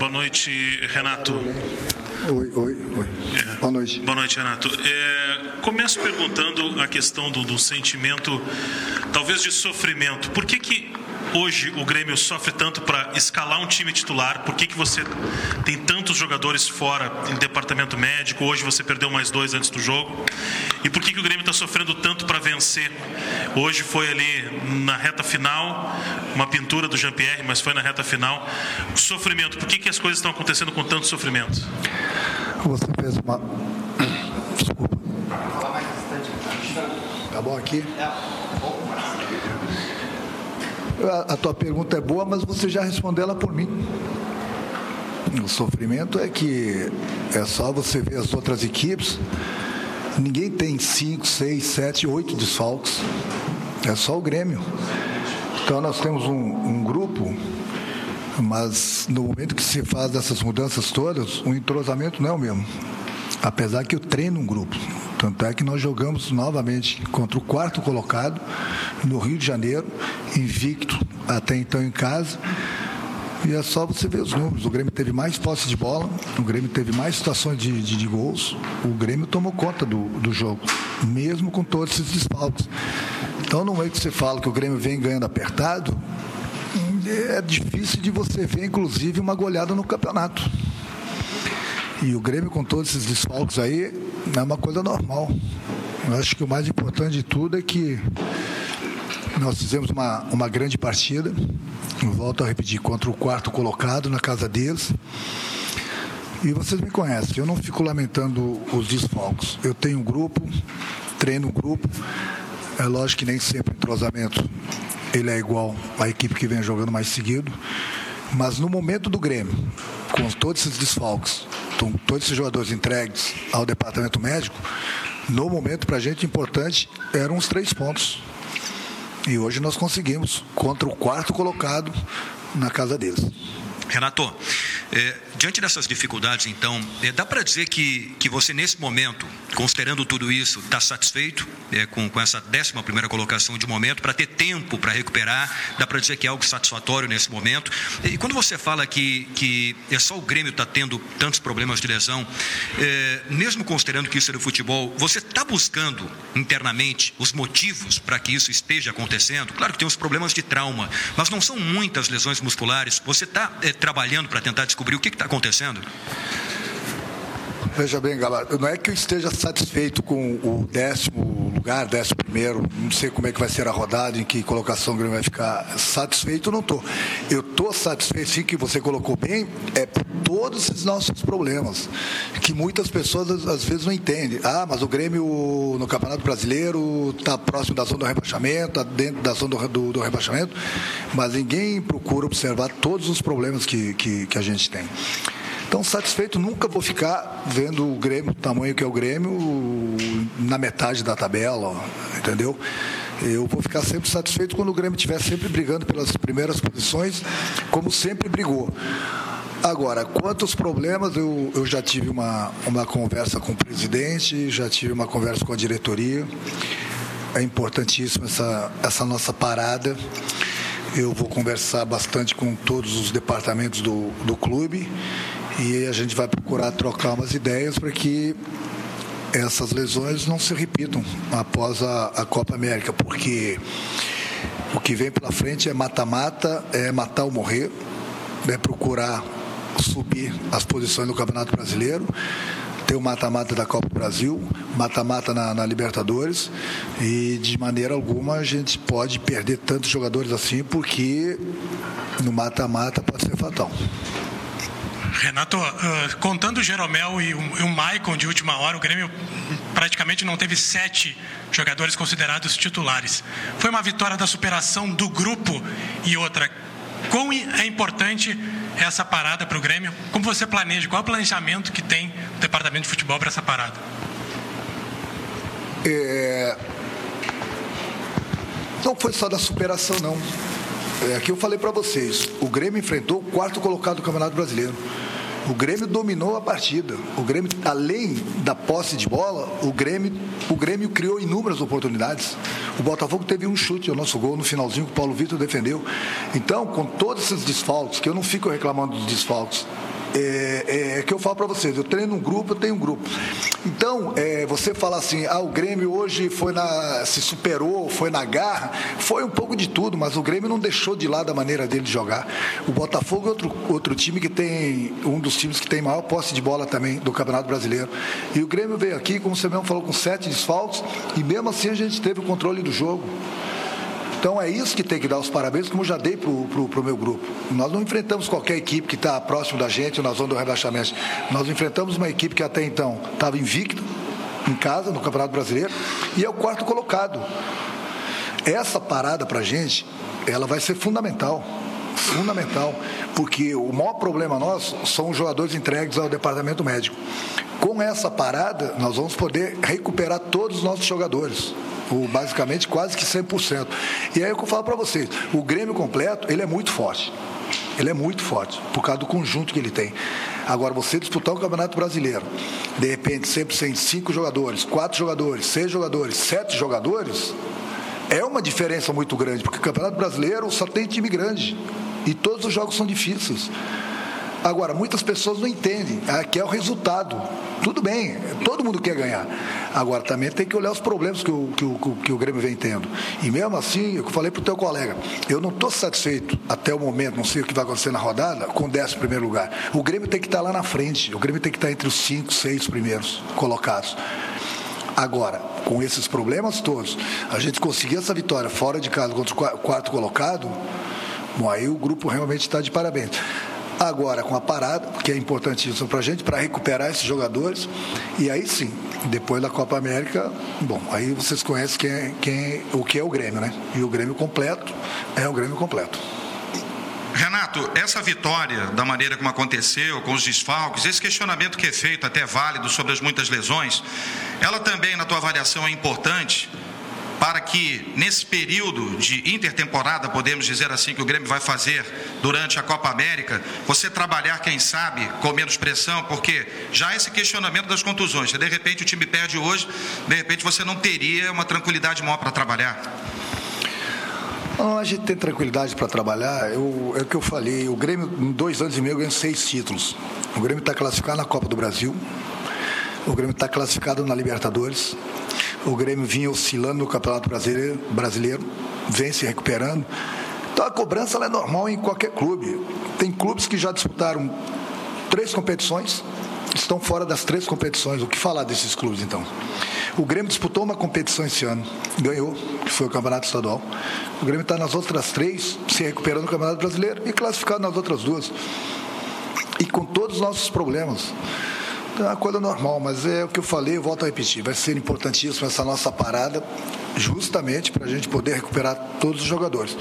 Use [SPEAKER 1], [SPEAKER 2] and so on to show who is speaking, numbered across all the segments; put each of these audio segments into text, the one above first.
[SPEAKER 1] Boa noite, Renato.
[SPEAKER 2] Oi, oi, oi. É. Boa noite.
[SPEAKER 1] Boa noite, Renato. É, começo perguntando a questão do, do sentimento, talvez de sofrimento. Por que que hoje o Grêmio sofre tanto para escalar um time titular? Por que, que você tem tantos jogadores fora em departamento médico? Hoje você perdeu mais dois antes do jogo. E por que, que o Grêmio está sofrendo tanto para vencer? Hoje foi ali na reta final, uma pintura do Jean-Pierre, mas foi na reta final. O sofrimento, por que, que as coisas estão acontecendo com tanto sofrimento?
[SPEAKER 2] Você fez uma. Desculpa. Tá bom aqui? A tua pergunta é boa, mas você já respondeu ela por mim. O sofrimento é que é só você ver as outras equipes. Ninguém tem 5, 6, 7, 8 desfalques. É só o Grêmio. Então nós temos um, um, grupo, mas no momento que se faz essas mudanças todas, o entrosamento não é o mesmo. Apesar que eu treino um grupo. Tanto é que nós jogamos novamente contra o quarto colocado no Rio de Janeiro, invicto até então em casa. E é só você ver os números. O Grêmio teve mais posse de bola, o Grêmio teve mais situações de, de, de gols. O Grêmio tomou conta do, do jogo, mesmo com todos esses desfalques. Então, no momento que você fala que o Grêmio vem ganhando apertado, é difícil de você ver, inclusive, uma goleada no campeonato. E o Grêmio, com todos esses desfalques aí, é uma coisa normal. Eu acho que o mais importante de tudo é que nós fizemos uma, uma grande partida. Volto a repetir, contra o quarto colocado na casa deles. E vocês me conhecem, eu não fico lamentando os desfalques. Eu tenho um grupo, treino um grupo. É lógico que nem sempre o entrosamento ele é igual à equipe que vem jogando mais seguido. Mas no momento do Grêmio, com todos esses desfalques, com todos esses jogadores entregues ao departamento médico, no momento para a gente importante eram os três pontos. E hoje nós conseguimos contra o quarto colocado na casa deles.
[SPEAKER 3] Renato, é, diante dessas dificuldades, então, é, dá para dizer que, que você, nesse momento, considerando tudo isso, está satisfeito é, com, com essa décima primeira colocação de momento, para ter tempo para recuperar? Dá para dizer que é algo satisfatório nesse momento? E quando você fala que, que é só o Grêmio está tendo tantos problemas de lesão, é, mesmo considerando que isso é do futebol, você está buscando internamente os motivos para que isso esteja acontecendo? Claro que tem os problemas de trauma, mas não são muitas lesões musculares. Você está é, trabalhando para tentar descobrir o que está acontecendo?
[SPEAKER 2] Veja bem, galera, não é que eu esteja satisfeito com o décimo lugar, décimo primeiro, não sei como é que vai ser a rodada, em que colocação o Grêmio vai ficar. Satisfeito não estou. Eu estou satisfeito, sim, que você colocou bem, é por todos esses nossos problemas, que muitas pessoas às vezes não entendem. Ah, mas o Grêmio no Campeonato Brasileiro está próximo da zona do rebaixamento, está dentro da zona do, do, do, rebaixamento, mas ninguém procura observar todos os problemas que, que, que a gente tem. Então, satisfeito nunca vou ficar vendo o Grêmio, o tamanho que é o Grêmio, na metade da tabela, entendeu? Eu vou ficar sempre satisfeito quando o Grêmio estiver sempre brigando pelas primeiras posições, como sempre brigou. Agora, quantos problemas, eu, eu já tive uma, uma conversa com o presidente, já tive uma conversa com a diretoria. É importantíssima essa, essa nossa parada. Eu vou conversar bastante com todos os departamentos do, do clube e a gente vai procurar trocar umas ideias para que essas lesões não se repitam após a, a Copa América, porque o que vem pela frente é mata-mata, é matar ou morrer, é procurar subir as posições do Campeonato Brasileiro, ter o mata-mata da Copa do Brasil, mata-mata na, na, Libertadores, e de maneira alguma a gente pode perder tantos jogadores assim, porque no mata-mata pode ser fatal.
[SPEAKER 1] Renato, uh, contando o Jeromel e o, e o Maicon de última hora, o Grêmio praticamente não teve sete jogadores considerados titulares. Foi uma vitória da superação do grupo e outra. Quão é importante essa parada para o Grêmio? Como você planeja? Qual é o planejamento que tem o departamento de futebol para essa parada?
[SPEAKER 2] É... Não foi só da superação, não. É, aqui eu falei para vocês, o Grêmio enfrentou o quarto colocado do Campeonato Brasileiro. O Grêmio dominou a partida. O Grêmio, além da posse de bola, o Grêmio, o Grêmio criou inúmeras oportunidades. O Botafogo teve um chute ao nosso gol no finalzinho que o Paulo Vitor defendeu. Então, com todos esses desfalques, que eu não fico reclamando dos desfalques, é, é que eu falo para vocês, eu treino um grupo, eu tenho um grupo. Então, é, você falar assim, ah, o Grêmio hoje foi na, se superou, foi na garra, foi um pouco de tudo, mas o Grêmio não deixou de lado a maneira dele de jogar. O Botafogo é outro, outro time que tem, um dos times que tem maior posse de bola também do Campeonato Brasileiro. E o Grêmio veio aqui, como você mesmo falou, com sete desfalques, e mesmo assim a gente teve o controle do jogo. Então é isso que tem que dar os parabéns, como já dei para o meu grupo. Nós não enfrentamos qualquer equipe que está próximo da gente na zona do rebaixamento. Nós enfrentamos uma equipe que até então estava invicta em casa, no Campeonato Brasileiro, e é o quarto colocado. Essa parada para a gente, ela vai ser fundamental fundamental, porque o maior problema nosso são os jogadores entregues ao departamento médico. Com essa parada, nós vamos poder recuperar todos os nossos jogadores o, basicamente quase que 100%. E aí é o que eu falo para vocês, o Grêmio completo, ele é muito forte. Ele é muito forte, por causa do conjunto que ele tem. Agora, você disputar o Campeonato Brasileiro, de repente, sempre sem cinco jogadores, quatro jogadores, seis jogadores, sete jogadores, é uma diferença muito grande, porque o Campeonato Brasileiro só tem time grande. E todos os jogos são difíceis. Agora, muitas pessoas não entendem, aqui é o resultado. Tudo bem, todo mundo quer ganhar. Agora, também tem que olhar os problemas que o, que o, que o Grêmio vem tendo. E mesmo assim, eu falei para o teu colega, eu não estou satisfeito até o momento, não sei o que vai acontecer na rodada, com o décimo primeiro lugar. O Grêmio tem que estar tá lá na frente, o Grêmio tem que estar tá entre os cinco, seis primeiros colocados. Agora, com esses problemas todos, a gente conseguir essa vitória fora de casa contra o quarto colocado, bom, aí o grupo realmente está de parabéns. Agora, com a parada, que é importantíssimo para a gente, para recuperar esses jogadores. E aí sim, depois da Copa América, bom, aí vocês conhecem quem, é, quem, o que é o Grêmio, né? E o Grêmio completo é o Grêmio completo.
[SPEAKER 4] Renato, essa vitória, da maneira como aconteceu, com os desfalques, esse questionamento que é feito, até válido, sobre as muitas lesões, ela também, na tua avaliação, é importante para que nesse período de intertemporada, podemos dizer assim, que o Grêmio vai fazer durante a Copa América, você trabalhar, quem sabe, com menos pressão, porque já esse questionamento das contusões, se de repente o time perde hoje, de repente você não teria uma tranquilidade maior para trabalhar.
[SPEAKER 2] Não, a gente tem tranquilidade para trabalhar. Eu, é o que eu falei. O Grêmio, em dois anos e meio, ganhou seis títulos. O Grêmio está classificado na Copa do Brasil. O Grêmio está classificado na Libertadores. O Grêmio vinha oscilando no Campeonato Brasileiro, brasileiro vem se recuperando. Então a cobrança é normal em qualquer clube. Tem clubes que já disputaram três competições, estão fora das três competições. O que falar desses clubes então? O Grêmio disputou uma competição esse ano, ganhou, que foi o Campeonato Estadual. O Grêmio está nas outras três, se recuperando no Campeonato Brasileiro e classificado nas outras duas. E com todos os nossos problemas é uma coisa normal, mas é o que eu falei, eu volto a repetir. Vai ser importantíssimo essa nossa parada, justamente para a gente poder recuperar todos os jogadores.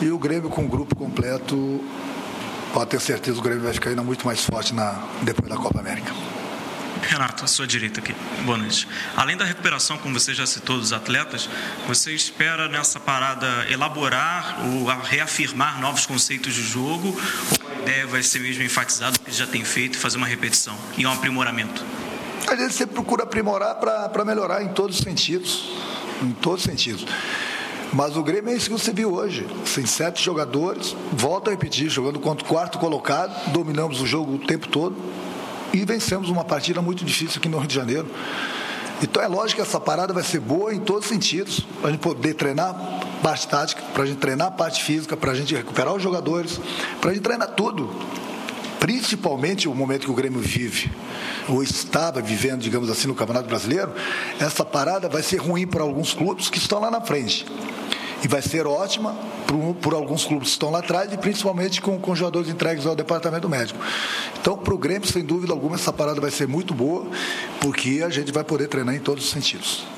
[SPEAKER 2] E o Grêmio com o grupo completo, pode ter certeza, o Grêmio vai ficar ainda muito mais forte na, depois da Copa América.
[SPEAKER 5] Renato, à sua direita aqui. Boa noite. Além da recuperação, como você já citou, dos atletas, você espera nessa parada elaborar ou reafirmar novos conceitos de jogo? Ou a ideia vai ser mesmo enfatizar o que já tem feito fazer uma repetição e um aprimoramento?
[SPEAKER 2] A gente sempre procura aprimorar para melhorar em todos os sentidos. Em todos os sentidos. Mas o Grêmio é isso que você viu hoje. Sem sete jogadores, volta a repetir, jogando contra o quarto colocado, dominamos o jogo o tempo todo e vencemos uma partida muito difícil aqui no Rio de Janeiro. Então é lógico que essa parada vai ser boa em todos os sentidos, para a gente poder treinar parte tática, para a gente treinar a parte física, para a gente recuperar os jogadores, para a gente treinar tudo. Principalmente o momento que o Grêmio vive, ou estava vivendo, digamos assim, no Campeonato Brasileiro, essa parada vai ser ruim para alguns clubes que estão lá na frente e vai ser ótima por, por, alguns clubes que estão lá atrás e principalmente com, com jogadores entregues ao departamento médico. Então, para o Grêmio, sem dúvida alguma, essa parada vai ser muito boa, porque a gente vai poder treinar em todos os sentidos.